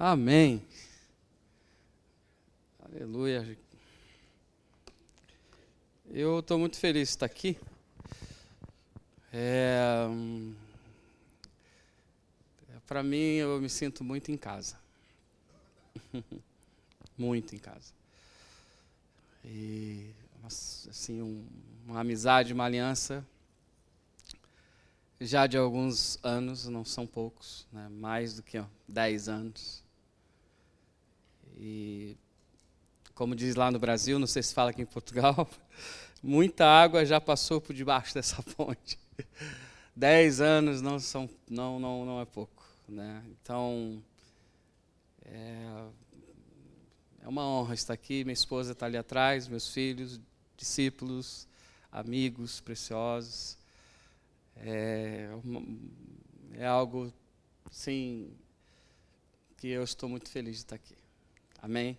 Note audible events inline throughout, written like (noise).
Amém. Aleluia. Eu estou muito feliz de estar aqui. É, Para mim, eu me sinto muito em casa. (laughs) muito em casa. E, assim, um, uma amizade, uma aliança, já de alguns anos, não são poucos, né? mais do que ó, 10 anos. E, como diz lá no Brasil, não sei se fala aqui em Portugal, (laughs) muita água já passou por debaixo dessa ponte. (laughs) Dez anos não são, não, não, não é pouco, né? Então é, é uma honra estar aqui. Minha esposa está ali atrás, meus filhos, discípulos, amigos preciosos. É, é algo, sim, que eu estou muito feliz de estar aqui. Amém?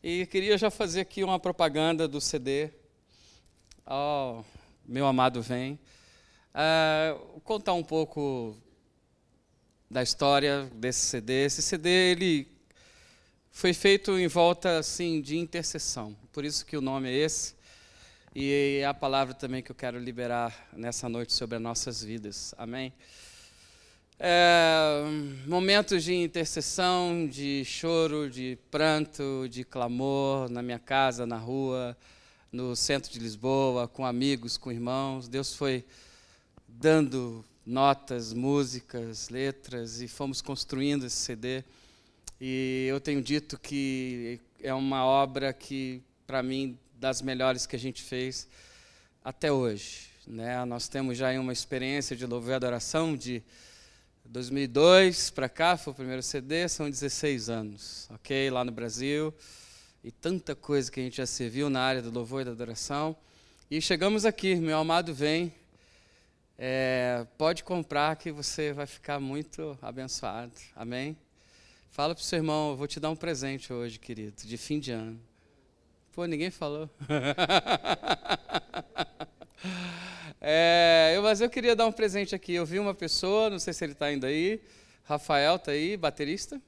E queria já fazer aqui uma propaganda do CD. Oh, meu amado vem. Uh, contar um pouco da história desse CD. Esse CD ele foi feito em volta assim de intercessão. Por isso que o nome é esse. E é a palavra também que eu quero liberar nessa noite sobre as nossas vidas. Amém. É, momentos de intercessão, de choro, de pranto, de clamor na minha casa, na rua, no centro de Lisboa, com amigos, com irmãos. Deus foi dando notas, músicas, letras e fomos construindo esse CD. E eu tenho dito que é uma obra que, para mim, das melhores que a gente fez até hoje. Né? Nós temos já uma experiência de louvor e adoração de 2002 para cá, foi o primeiro CD, são 16 anos, ok? Lá no Brasil. E tanta coisa que a gente já serviu na área do louvor e da adoração. E chegamos aqui, meu amado vem. É, pode comprar que você vai ficar muito abençoado. Amém? Fala para o seu irmão, eu vou te dar um presente hoje, querido, de fim de ano. Pô, ninguém falou. (laughs) É, eu, mas eu queria dar um presente aqui. Eu vi uma pessoa, não sei se ele está ainda aí. Rafael está aí, baterista.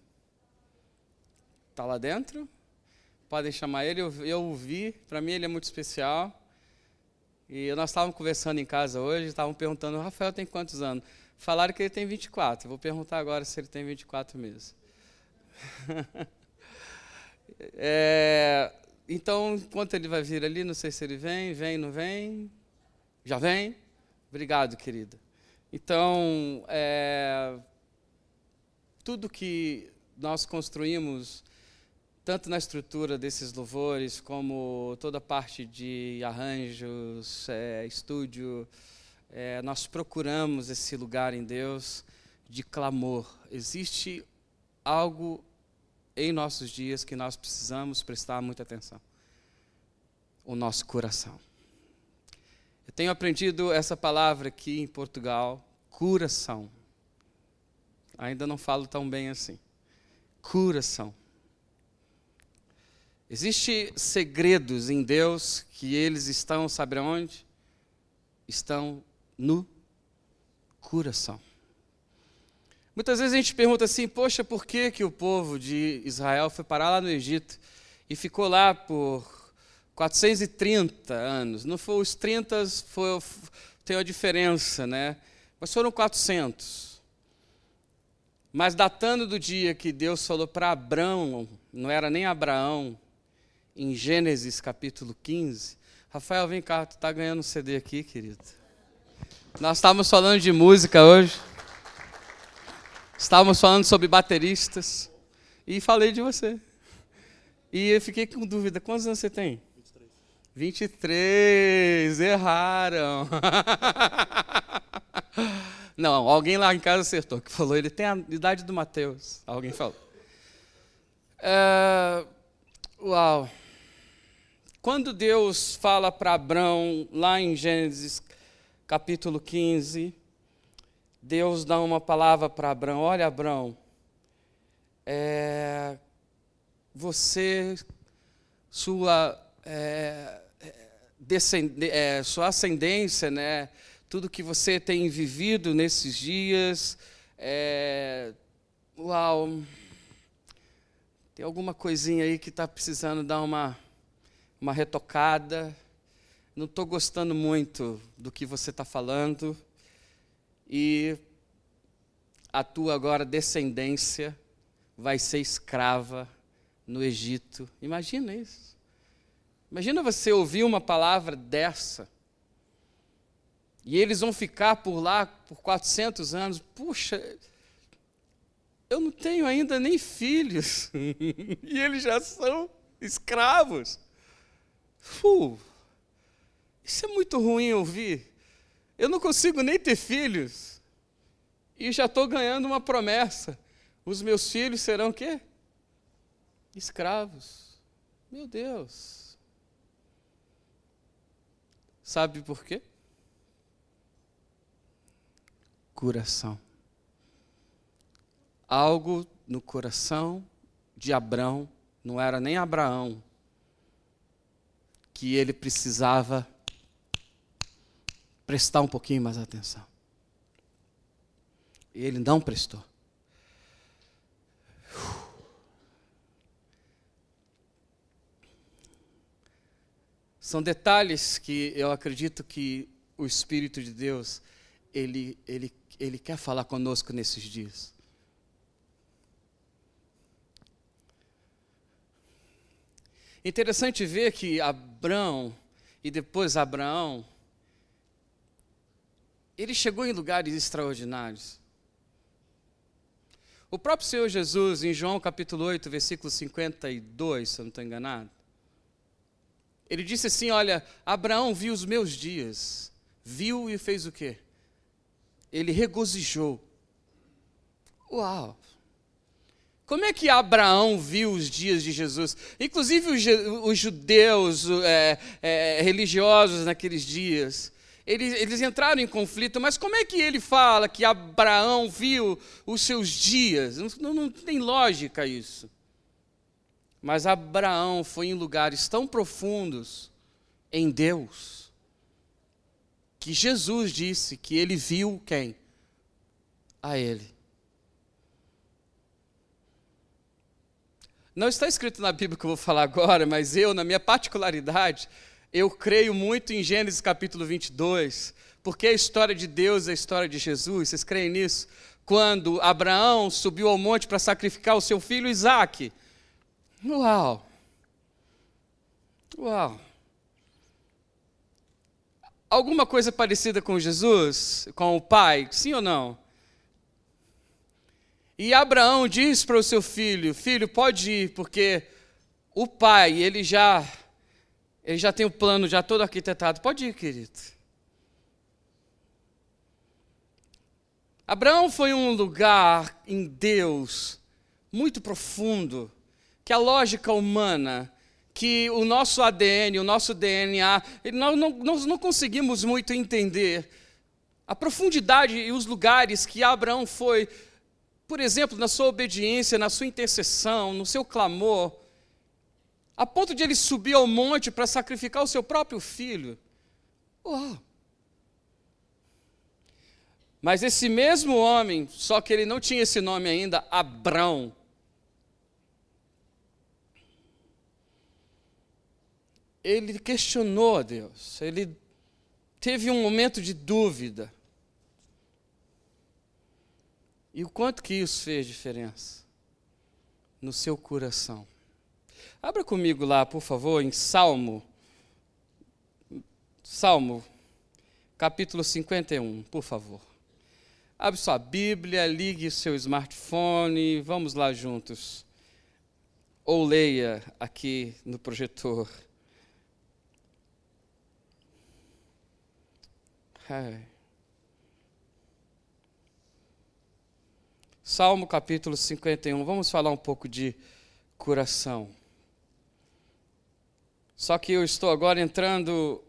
Está lá dentro. Podem chamar ele. Eu, eu o vi. Para mim ele é muito especial. E nós estávamos conversando em casa hoje. Estavam perguntando: Rafael tem quantos anos? Falaram que ele tem 24. Vou perguntar agora se ele tem 24 mesmo. (laughs) é, então, enquanto ele vai vir ali, não sei se ele vem, vem, não vem. Já vem? Obrigado, querida. Então, é, tudo que nós construímos, tanto na estrutura desses louvores, como toda a parte de arranjos, é, estúdio, é, nós procuramos esse lugar em Deus de clamor. Existe algo em nossos dias que nós precisamos prestar muita atenção: o nosso coração. Tenho aprendido essa palavra aqui em Portugal, curação. Ainda não falo tão bem assim. Curação. Existem segredos em Deus que eles estão, sabe onde? Estão no coração. Muitas vezes a gente pergunta assim, poxa, por que, que o povo de Israel foi parar lá no Egito e ficou lá por 430 anos. Não foi os 30, foi, tem uma diferença, né? Mas foram 400. Mas datando do dia que Deus falou para Abraão, não era nem Abraão, em Gênesis capítulo 15. Rafael, vem cá, tu está ganhando um CD aqui, querido. Nós estávamos falando de música hoje. Estávamos falando sobre bateristas. E falei de você. E eu fiquei com dúvida: quantos anos você tem? 23, erraram. (laughs) Não, alguém lá em casa acertou, que falou, ele tem a idade do Mateus. Alguém falou. É, uau. Quando Deus fala para Abraão, lá em Gênesis capítulo 15, Deus dá uma palavra para Abraão: Olha, Abraão, é, você, sua é, sua ascendência, né? tudo que você tem vivido nesses dias. É, uau! Tem alguma coisinha aí que está precisando dar uma, uma retocada. Não estou gostando muito do que você está falando. E a tua agora descendência vai ser escrava no Egito. Imagina isso. Imagina você ouvir uma palavra dessa. E eles vão ficar por lá por 400 anos. Puxa, eu não tenho ainda nem filhos. (laughs) e eles já são escravos. Uh, isso é muito ruim ouvir. Eu não consigo nem ter filhos. E já estou ganhando uma promessa. Os meus filhos serão o quê? Escravos. Meu Deus. Sabe por quê? Coração. Algo no coração de Abraão, não era nem Abraão, que ele precisava prestar um pouquinho mais atenção. E ele não prestou. São detalhes que eu acredito que o Espírito de Deus, ele, ele, ele quer falar conosco nesses dias. Interessante ver que Abraão e depois Abraão, ele chegou em lugares extraordinários. O próprio Senhor Jesus, em João capítulo 8, versículo 52, se eu não estou enganado, ele disse assim: Olha, Abraão viu os meus dias, viu e fez o quê? Ele regozijou. Uau! Como é que Abraão viu os dias de Jesus? Inclusive os, os judeus é, é, religiosos naqueles dias, eles, eles entraram em conflito, mas como é que ele fala que Abraão viu os seus dias? Não, não, não tem lógica isso. Mas Abraão foi em lugares tão profundos em Deus que Jesus disse que ele viu quem? A ele. Não está escrito na Bíblia que eu vou falar agora, mas eu, na minha particularidade, eu creio muito em Gênesis capítulo 22, porque a história de Deus é a história de Jesus. Vocês creem nisso? Quando Abraão subiu ao monte para sacrificar o seu filho Isaque. Uau! Uau! Alguma coisa parecida com Jesus, com o Pai? Sim ou não? E Abraão diz para o seu filho: Filho, pode ir, porque o pai, ele já ele já tem o plano já todo arquitetado. Pode ir, querido. Abraão foi um lugar em Deus muito profundo que a lógica humana, que o nosso ADN, o nosso DNA, nós não, nós não conseguimos muito entender a profundidade e os lugares que Abraão foi, por exemplo, na sua obediência, na sua intercessão, no seu clamor, a ponto de ele subir ao monte para sacrificar o seu próprio filho. Uau! Mas esse mesmo homem, só que ele não tinha esse nome ainda, Abrão, ele questionou a Deus, ele teve um momento de dúvida. E o quanto que isso fez diferença no seu coração? Abra comigo lá, por favor, em Salmo. Salmo, capítulo 51, por favor. Abre sua Bíblia, ligue seu smartphone, vamos lá juntos. Ou leia aqui no projetor. É. Salmo capítulo 51. Vamos falar um pouco de coração. Só que eu estou agora entrando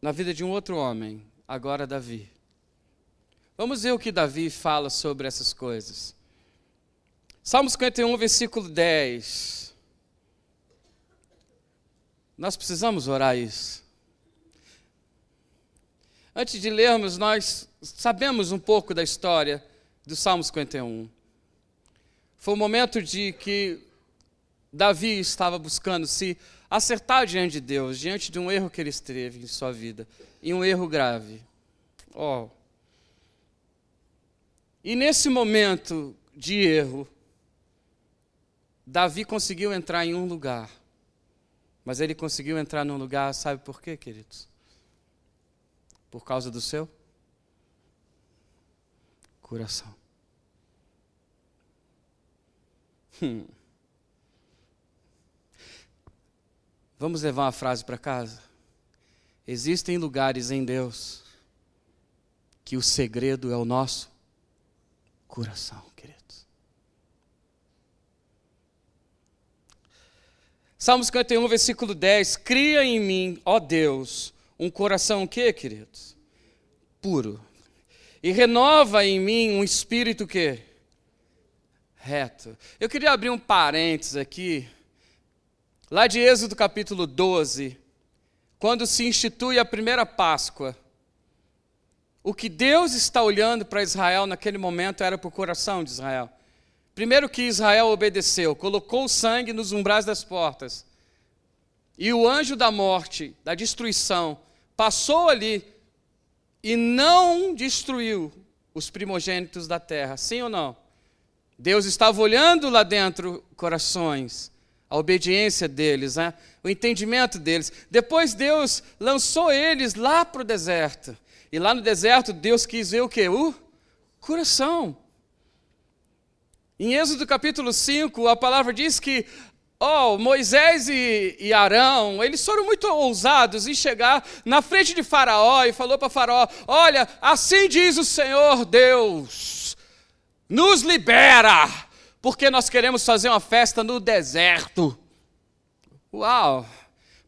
na vida de um outro homem, agora Davi. Vamos ver o que Davi fala sobre essas coisas. Salmo 51, versículo 10. Nós precisamos orar isso. Antes de lermos, nós sabemos um pouco da história do Salmo 51. Foi o momento de que Davi estava buscando se acertar diante de Deus, diante de um erro que ele esteve em sua vida, e um erro grave. Oh. E nesse momento de erro, Davi conseguiu entrar em um lugar. Mas ele conseguiu entrar num lugar, sabe por quê, queridos? Por causa do seu coração. Hum. Vamos levar uma frase para casa? Existem lugares em Deus que o segredo é o nosso coração, queridos. Salmo 51, versículo 10. Cria em mim, ó Deus, um coração o quê, queridos? Puro. E renova em mim um espírito que reto. Eu queria abrir um parênteses aqui Lá de Êxodo capítulo 12, quando se institui a primeira Páscoa, o que Deus está olhando para Israel naquele momento era para o coração de Israel. Primeiro que Israel obedeceu, colocou o sangue nos umbrais das portas. E o anjo da morte, da destruição, passou ali e não destruiu os primogênitos da terra. Sim ou não? Deus estava olhando lá dentro corações a obediência deles, né? o entendimento deles. Depois Deus lançou eles lá para o deserto. E lá no deserto Deus quis ver o que? O coração. Em Êxodo capítulo 5, a palavra diz que oh, Moisés e, e Arão, eles foram muito ousados em chegar na frente de Faraó e falou para Faraó: Olha, assim diz o Senhor Deus, nos libera porque nós queremos fazer uma festa no deserto. Uau!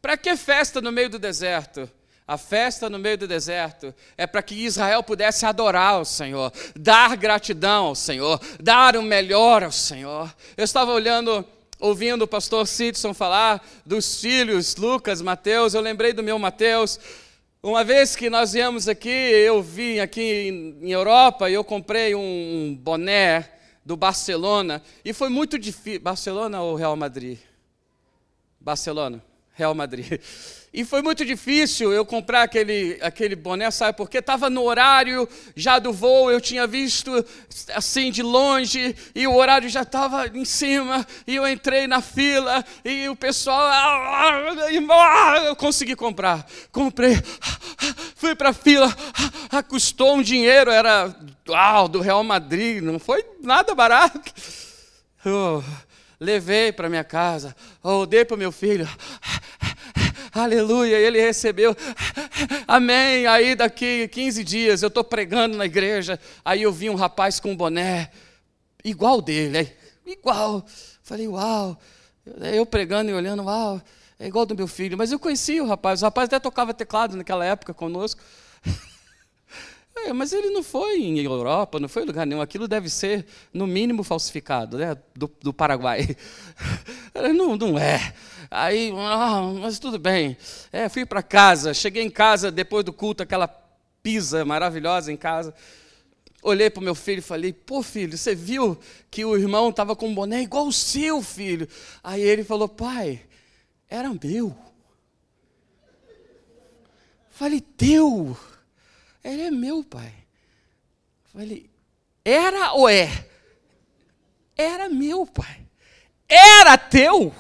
Para que festa no meio do deserto? A festa no meio do deserto é para que Israel pudesse adorar o Senhor, dar gratidão ao Senhor, dar o melhor ao Senhor. Eu estava olhando, ouvindo o pastor Sidson falar dos filhos Lucas, Mateus, eu lembrei do meu Mateus. Uma vez que nós viemos aqui, eu vim aqui em Europa e eu comprei um boné do Barcelona, e foi muito difícil. Barcelona ou Real Madrid? Barcelona, Real Madrid. E foi muito difícil eu comprar aquele, aquele boné, sabe? Porque estava no horário já do voo, eu tinha visto assim de longe, e o horário já estava em cima, e eu entrei na fila, e o pessoal. Eu consegui comprar. Comprei, fui para a fila, custou um dinheiro, era do Real Madrid, não foi nada barato. Oh, levei para minha casa, oh, dei para meu filho aleluia, ele recebeu, amém. Aí daqui 15 dias eu estou pregando na igreja, aí eu vi um rapaz com um boné, igual dele, igual. Falei, uau, eu pregando e olhando, uau, é igual do meu filho. Mas eu conhecia o rapaz, o rapaz até tocava teclado naquela época conosco. É, mas ele não foi em Europa, não foi em lugar nenhum. Aquilo deve ser, no mínimo, falsificado, né? do, do Paraguai. (laughs) Não, não é. Aí, ah, mas tudo bem. É, fui para casa, cheguei em casa depois do culto, aquela pizza maravilhosa em casa. Olhei para o meu filho e falei: Pô, filho, você viu que o irmão estava com um boné igual o seu, filho? Aí ele falou: Pai, era meu. Falei: Teu. Ele é meu, pai. Falei: Era ou é? Era meu, pai. Era teu.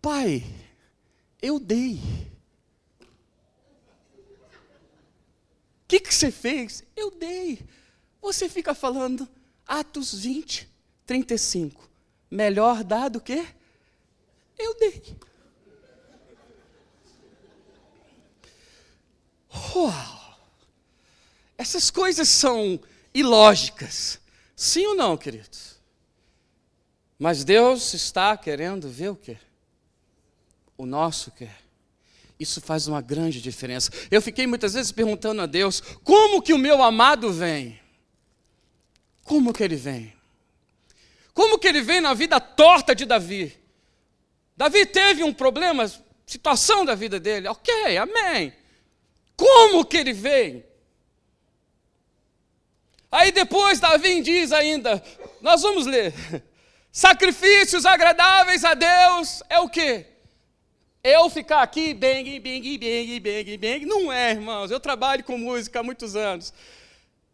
Pai, eu dei. O que, que você fez? Eu dei. Você fica falando Atos 20, 35. Melhor dar do que? Eu dei. Uau! Essas coisas são ilógicas. Sim ou não, queridos? Mas Deus está querendo ver o quê? o nosso quer. Isso faz uma grande diferença. Eu fiquei muitas vezes perguntando a Deus: como que o meu amado vem? Como que ele vem? Como que ele vem na vida torta de Davi? Davi teve um problema, situação da vida dele, ok, amém. Como que ele vem? Aí depois Davi diz ainda, nós vamos ler. (laughs) Sacrifícios agradáveis a Deus é o quê? Eu ficar aqui, bang, bang, bang, bang, bang. Não é, irmãos. Eu trabalho com música há muitos anos.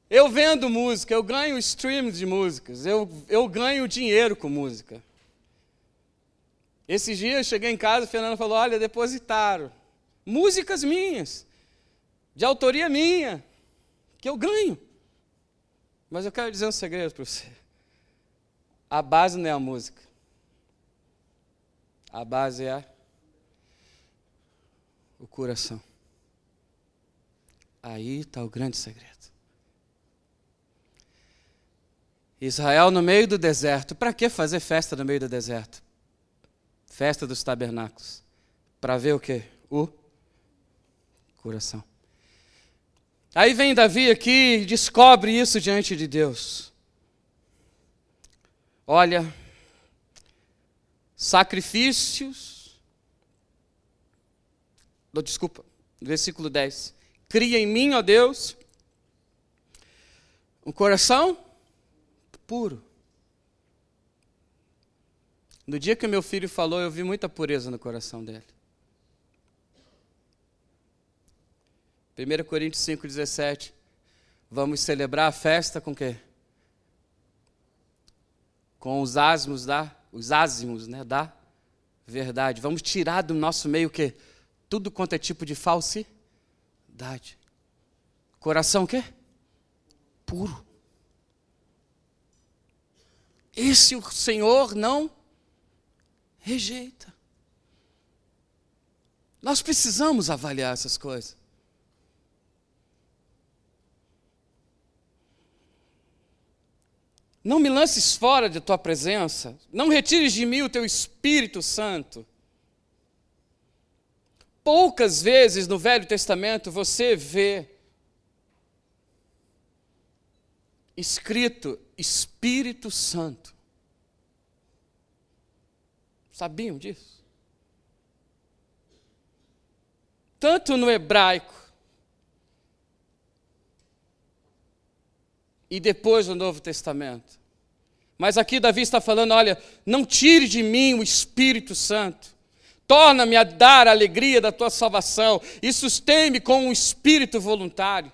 Eu vendo música, eu ganho streams de músicas, eu, eu ganho dinheiro com música. Esses dias eu cheguei em casa, a Fernanda falou: Olha, depositaram músicas minhas, de autoria minha, que eu ganho. Mas eu quero dizer um segredo para você: a base não é a música, a base é o coração. Aí está o grande segredo. Israel no meio do deserto. Para que fazer festa no meio do deserto? Festa dos tabernáculos. Para ver o que? O coração. Aí vem Davi aqui e descobre isso diante de Deus. Olha, sacrifícios. Desculpa, versículo 10. Cria em mim, ó Deus, um coração puro. No dia que meu filho falou, eu vi muita pureza no coração dele. 1 Coríntios 5,17. Vamos celebrar a festa com quê? Com os asmos da, os ázimos, né, da verdade. Vamos tirar do nosso meio o quê? Tudo quanto é tipo de falsidade. Coração o quê? Puro. Esse o Senhor não rejeita. Nós precisamos avaliar essas coisas. Não me lances fora de tua presença, não retires de mim o teu Espírito Santo. Poucas vezes no Velho Testamento você vê escrito Espírito Santo. Sabiam disso? Tanto no hebraico e depois no Novo Testamento. Mas aqui Davi está falando: olha, não tire de mim o Espírito Santo. Torna-me a dar a alegria da tua salvação e sustém-me com um espírito voluntário.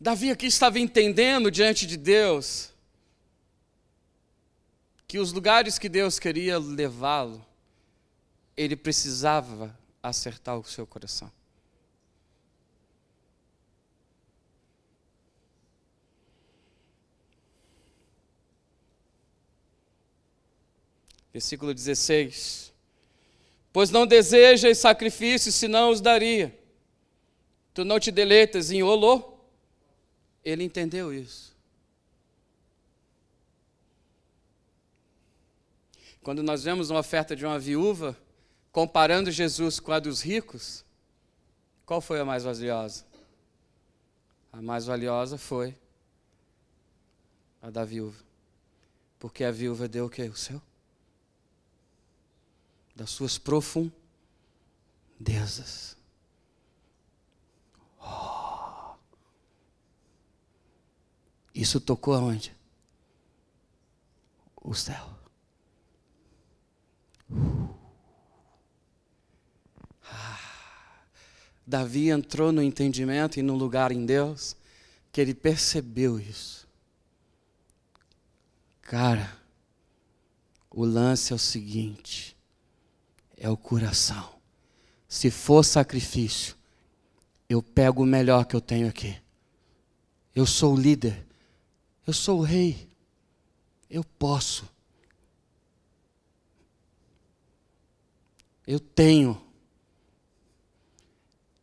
Davi aqui estava entendendo diante de Deus que os lugares que Deus queria levá-lo, ele precisava acertar o seu coração. Versículo 16: Pois não desejas sacrifícios, senão os daria. Tu não te deleitas em olor ele entendeu isso. Quando nós vemos uma oferta de uma viúva, comparando Jesus com a dos ricos, qual foi a mais valiosa? A mais valiosa foi a da viúva. Porque a viúva deu o que? O seu? Das suas profundezas. Oh. Isso tocou aonde? O céu. Ah, Davi entrou no entendimento e no lugar em Deus que ele percebeu isso. Cara, o lance é o seguinte: é o coração. Se for sacrifício, eu pego o melhor que eu tenho aqui. Eu sou o líder. Eu sou o rei. Eu posso. Eu tenho.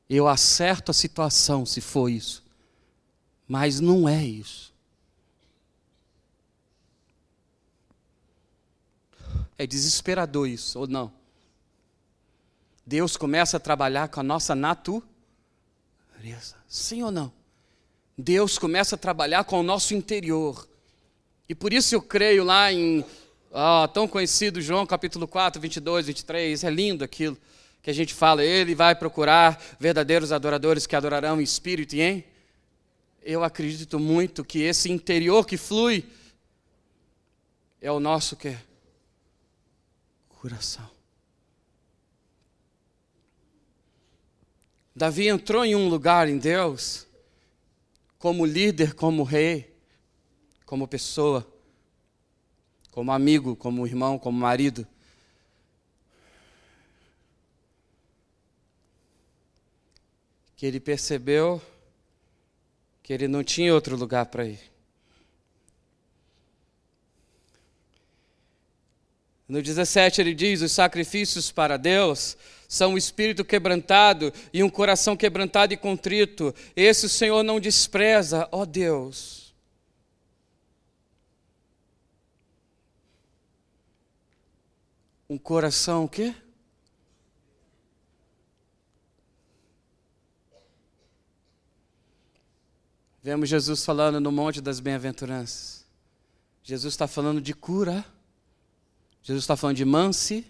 Eu acerto a situação se for isso. Mas não é isso. É desesperador isso, ou não? Deus começa a trabalhar com a nossa natureza. Sim ou não? Deus começa a trabalhar com o nosso interior. E por isso eu creio lá em oh, tão conhecido João capítulo 4, 22, 23, é lindo aquilo que a gente fala, ele vai procurar verdadeiros adoradores que adorarão em espírito e em eu acredito muito que esse interior que flui é o nosso que coração. Davi entrou em um lugar em Deus como líder, como rei, como pessoa, como amigo, como irmão, como marido. Que ele percebeu que ele não tinha outro lugar para ir. No 17 ele diz: os sacrifícios para Deus são um espírito quebrantado e um coração quebrantado e contrito. Esse o Senhor não despreza, ó Deus. Um coração o quê? Vemos Jesus falando no Monte das Bem-aventuranças. Jesus está falando de cura. Jesus está falando de manse,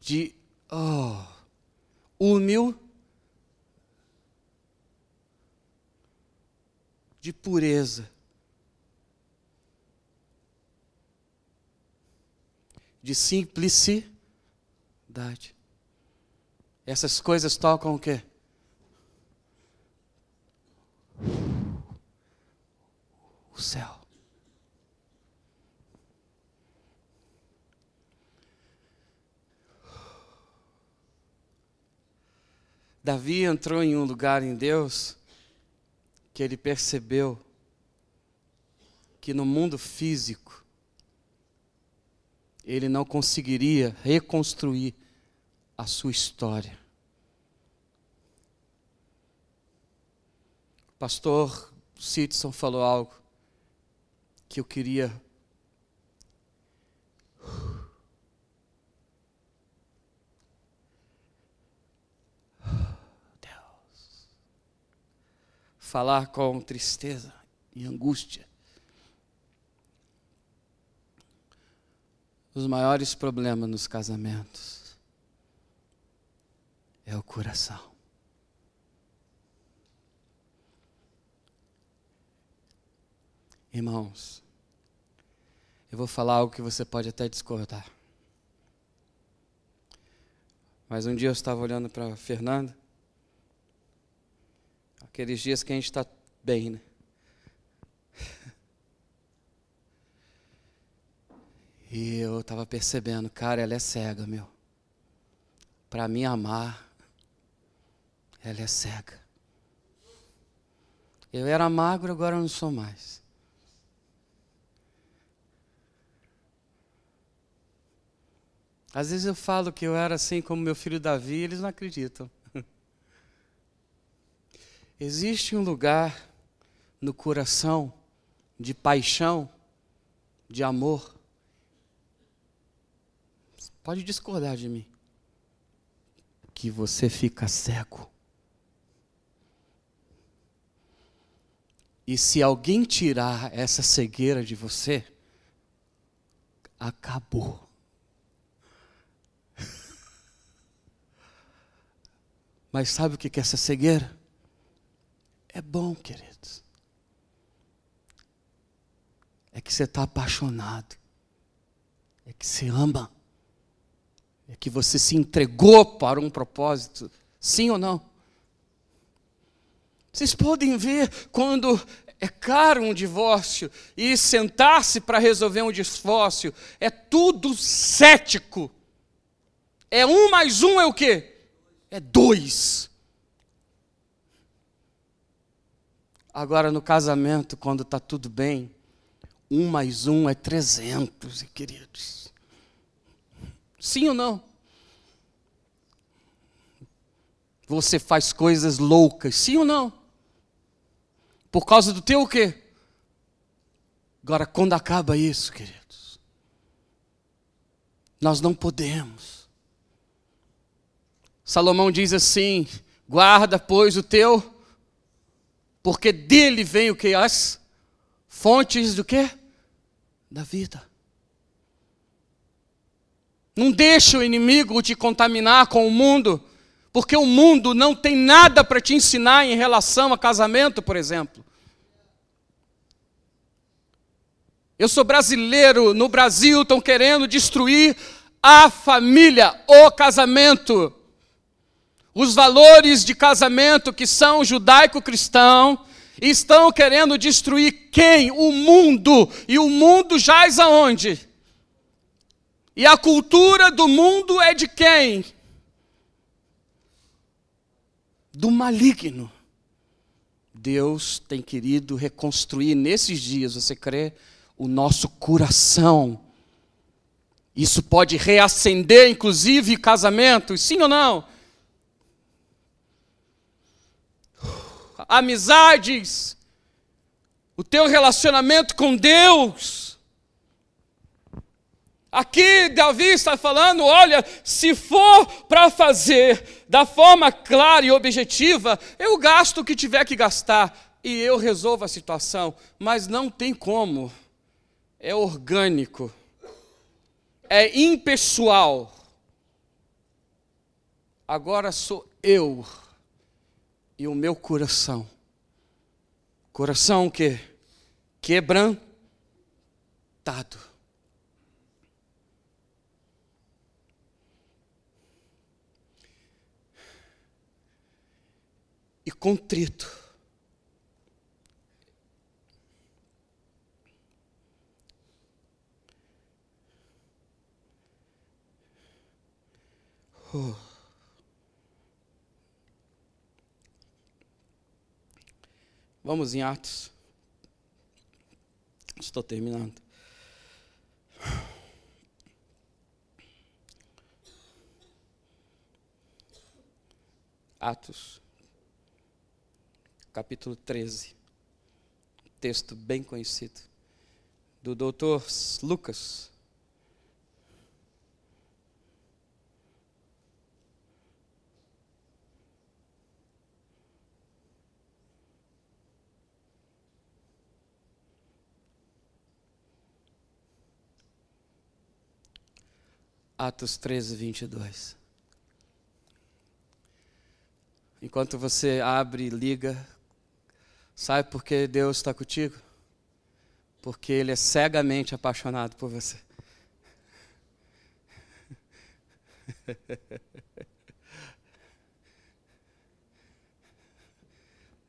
de oh, humil, de pureza. De simplicidade. Essas coisas tocam o quê? O céu. Davi entrou em um lugar em Deus que ele percebeu que no mundo físico ele não conseguiria reconstruir a sua história. O pastor Sidson falou algo que eu queria falar com tristeza e angústia. Os maiores problemas nos casamentos é o coração. Irmãos, eu vou falar algo que você pode até discordar. Mas um dia eu estava olhando para Fernanda Aqueles dias que a gente está bem, né? E eu estava percebendo, cara, ela é cega, meu. Para me amar, ela é cega. Eu era magro, agora não sou mais. Às vezes eu falo que eu era assim como meu filho Davi, eles não acreditam. Existe um lugar no coração de paixão, de amor. Pode discordar de mim. Que você fica cego. E se alguém tirar essa cegueira de você, acabou. (laughs) Mas sabe o que é essa cegueira? É bom, queridos. É que você está apaixonado. É que você ama. É que você se entregou para um propósito. Sim ou não? Vocês podem ver quando é caro um divórcio e sentar-se para resolver um divórcio é tudo cético. É um mais um é o quê? É dois. Agora, no casamento, quando está tudo bem, um mais um é trezentos, queridos. Sim ou não? Você faz coisas loucas, sim ou não? Por causa do teu o quê? Agora, quando acaba isso, queridos, nós não podemos. Salomão diz assim: guarda, pois, o teu porque dele vem o que? As fontes do que? Da vida. Não deixe o inimigo te contaminar com o mundo, porque o mundo não tem nada para te ensinar em relação a casamento, por exemplo. Eu sou brasileiro, no Brasil estão querendo destruir a família, o casamento. Os valores de casamento que são judaico-cristão estão querendo destruir quem? O mundo. E o mundo jaz aonde? E a cultura do mundo é de quem? Do maligno. Deus tem querido reconstruir nesses dias, você crê? O nosso coração. Isso pode reacender, inclusive, casamentos, sim ou não? Amizades, o teu relacionamento com Deus. Aqui Davi está falando: olha, se for para fazer da forma clara e objetiva, eu gasto o que tiver que gastar e eu resolvo a situação, mas não tem como, é orgânico, é impessoal. Agora sou eu e o meu coração. Coração que quebrantado e contrito. Oh. Vamos em Atos. Estou terminando. Atos capítulo 13. Texto bem conhecido do doutor Lucas. Atos 13, 22. Enquanto você abre e liga, Sabe por que Deus está contigo? Porque Ele é cegamente apaixonado por você. (laughs)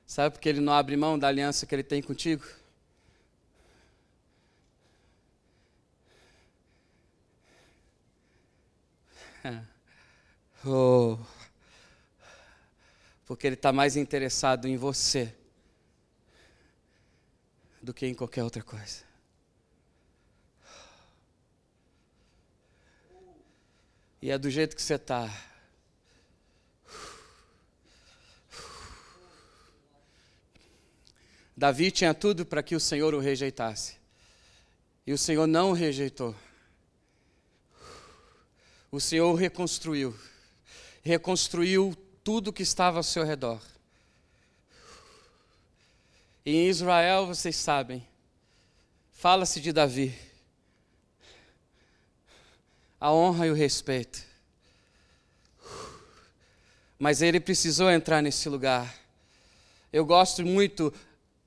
Sabe por que Ele não abre mão da aliança que Ele tem contigo? (laughs) Oh, porque Ele está mais interessado em você do que em qualquer outra coisa. E é do jeito que você está. Davi tinha tudo para que o Senhor o rejeitasse. E o Senhor não o rejeitou. O Senhor reconstruiu. Reconstruiu tudo que estava ao seu redor. Em Israel, vocês sabem, fala-se de Davi. A honra e o respeito. Mas ele precisou entrar nesse lugar. Eu gosto muito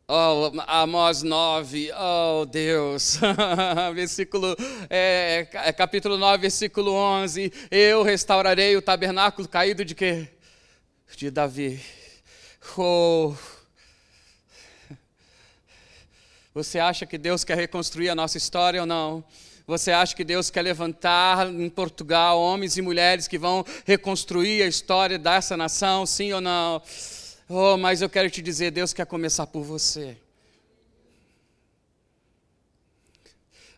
Oh, Amós 9, oh Deus, (laughs) versículo, é, é, capítulo 9, versículo 11, eu restaurarei o tabernáculo caído de quê? De Davi. Oh, você acha que Deus quer reconstruir a nossa história ou não? Você acha que Deus quer levantar em Portugal homens e mulheres que vão reconstruir a história dessa nação, sim ou não? Oh, mas eu quero te dizer, Deus quer começar por você.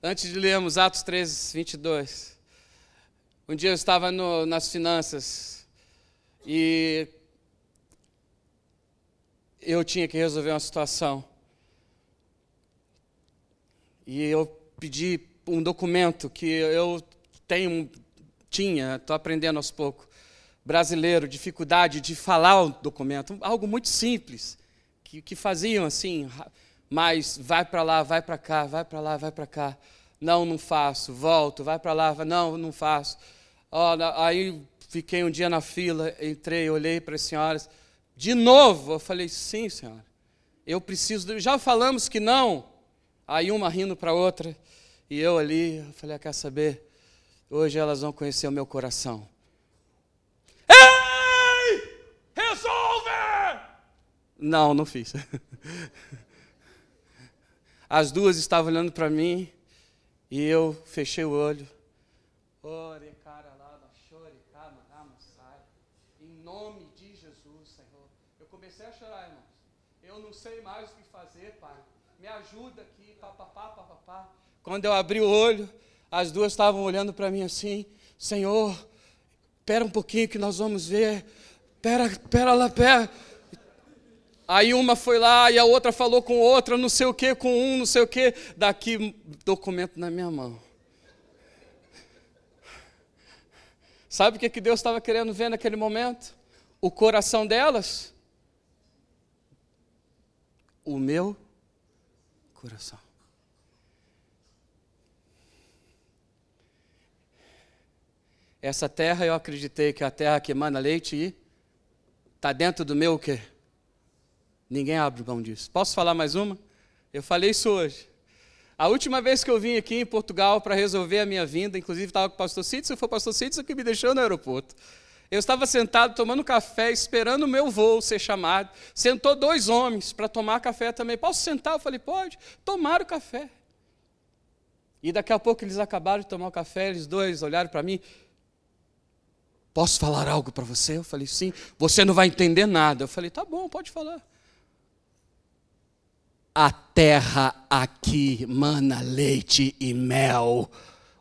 Antes de lermos Atos 13, 22, um dia eu estava no, nas finanças e eu tinha que resolver uma situação. E eu pedi um documento que eu tenho, tinha, estou aprendendo aos poucos, brasileiro, dificuldade de falar o documento, algo muito simples, que, que faziam assim, mas vai para lá, vai para cá, vai para lá, vai para cá. Não, não faço, volto, vai para lá, não, não faço. Oh, aí fiquei um dia na fila, entrei, olhei para as senhoras, de novo, eu falei, sim, senhora, eu preciso, já falamos que não, Aí uma rindo para a outra, e eu ali, eu falei, ah, quer saber? Hoje elas vão conhecer o meu coração. Não, não fiz. (laughs) As duas estavam olhando para mim e eu fechei o olho. Ore, cara, lá, chore, calma, sai. Em nome de Jesus, Senhor. Eu comecei a chorar, irmãos. Eu não sei mais o que fazer, Pai. Me ajuda aqui, papapá, papapá. Quando eu abri o olho, as duas estavam olhando para mim assim: Senhor, espera um pouquinho que nós vamos ver. Pera, pera lá, pera. Aí uma foi lá e a outra falou com outra, não sei o que, com um, não sei o que. Daqui, documento na minha mão. Sabe o que, que Deus estava querendo ver naquele momento? O coração delas. O meu coração. Essa terra eu acreditei que é a terra que emana leite e está dentro do meu o quê? Ninguém abre mão disso. Posso falar mais uma? Eu falei isso hoje. A última vez que eu vim aqui em Portugal para resolver a minha vinda, inclusive estava com o pastor Cício, foi o pastor Cício que me deixou no aeroporto. Eu estava sentado tomando café, esperando o meu voo ser chamado. Sentou dois homens para tomar café também. Posso sentar? Eu falei, pode. Tomaram café. E daqui a pouco eles acabaram de tomar o café, eles dois olharam para mim. Posso falar algo para você? Eu falei, sim. Você não vai entender nada. Eu falei, tá bom, pode falar. A terra aqui mana leite e mel.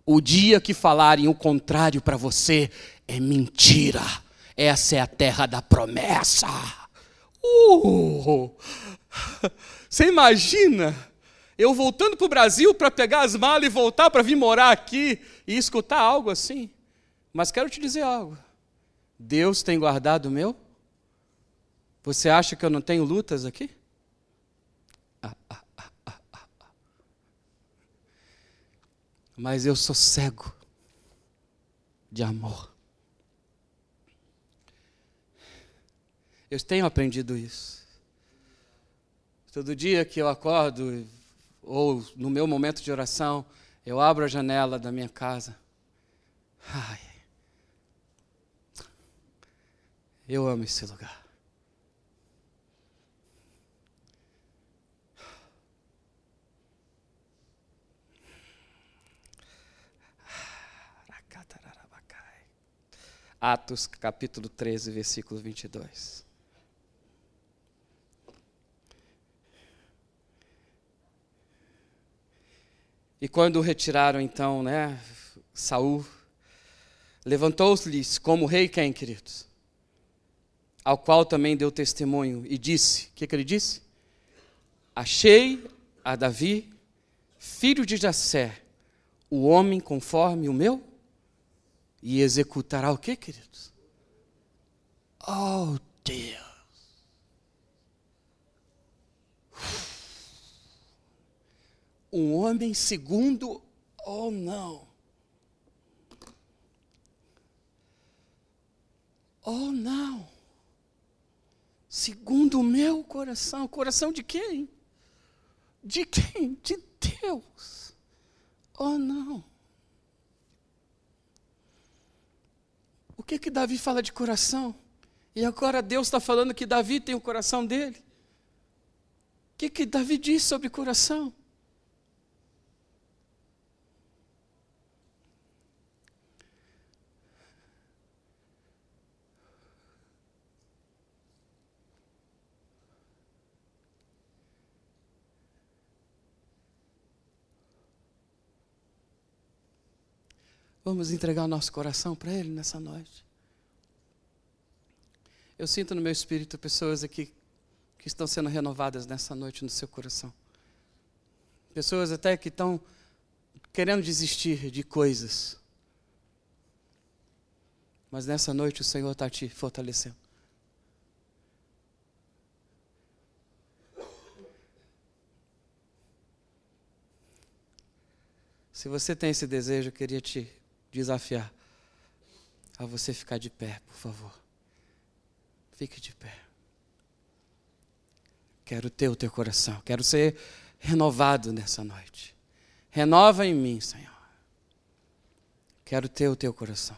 O dia que falarem o contrário para você é mentira. Essa é a terra da promessa. Uh! Você imagina eu voltando para o Brasil para pegar as malas e voltar para vir morar aqui e escutar algo assim? Mas quero te dizer algo. Deus tem guardado o meu? Você acha que eu não tenho lutas aqui? Mas eu sou cego de amor. Eu tenho aprendido isso. Todo dia que eu acordo, ou no meu momento de oração, eu abro a janela da minha casa. Ai, Eu amo esse lugar. Atos capítulo 13, versículo 22. E quando retiraram então, né, Saul, levantou-se-lhes como rei quem, queridos? ao qual também deu testemunho e disse: O que, que ele disse? Achei a Davi, filho de Jessé, o homem conforme o meu, e executará o que, queridos? Oh, Deus! Um homem segundo, oh não. Oh não segundo o meu coração. Coração de quem? De quem? De Deus. Oh, não. Que que Davi fala de coração? E agora Deus está falando que Davi tem o coração dele. O que que Davi diz sobre coração? Vamos entregar o nosso coração para Ele nessa noite. Eu sinto no meu espírito pessoas aqui que estão sendo renovadas nessa noite no seu coração. Pessoas até que estão querendo desistir de coisas. Mas nessa noite o Senhor está te fortalecendo. Se você tem esse desejo, eu queria te desafiar a você ficar de pé, por favor. Fique de pé. Quero ter o teu coração. Quero ser renovado nessa noite. Renova em mim, Senhor. Quero ter o teu coração.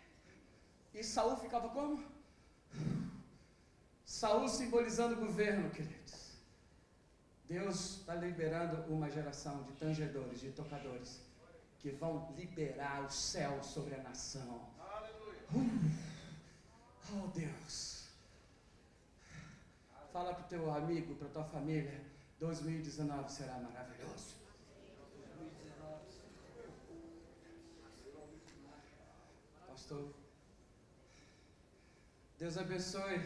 E Saul ficava como? Saúl simbolizando o governo, queridos. Deus está liberando uma geração de tangedores, de tocadores, que vão liberar o céu sobre a nação. Uh, oh Deus. Fala para o teu amigo, para tua família, 2019 será maravilhoso. Pastor, Deus abençoe.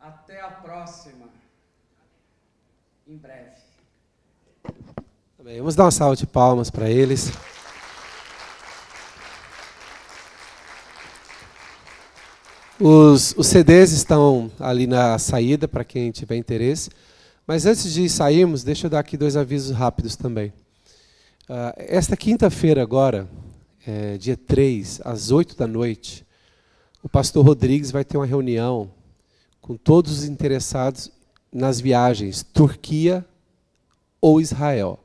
Até a próxima. Em breve. Amém. Vamos dar uma salva de palmas para eles. Os, os CDs estão ali na saída para quem tiver interesse. Mas antes de sairmos, deixa eu dar aqui dois avisos rápidos também. Uh, esta quinta-feira agora, é, dia 3, às 8 da noite, o pastor Rodrigues vai ter uma reunião com todos os interessados nas viagens Turquia ou Israel.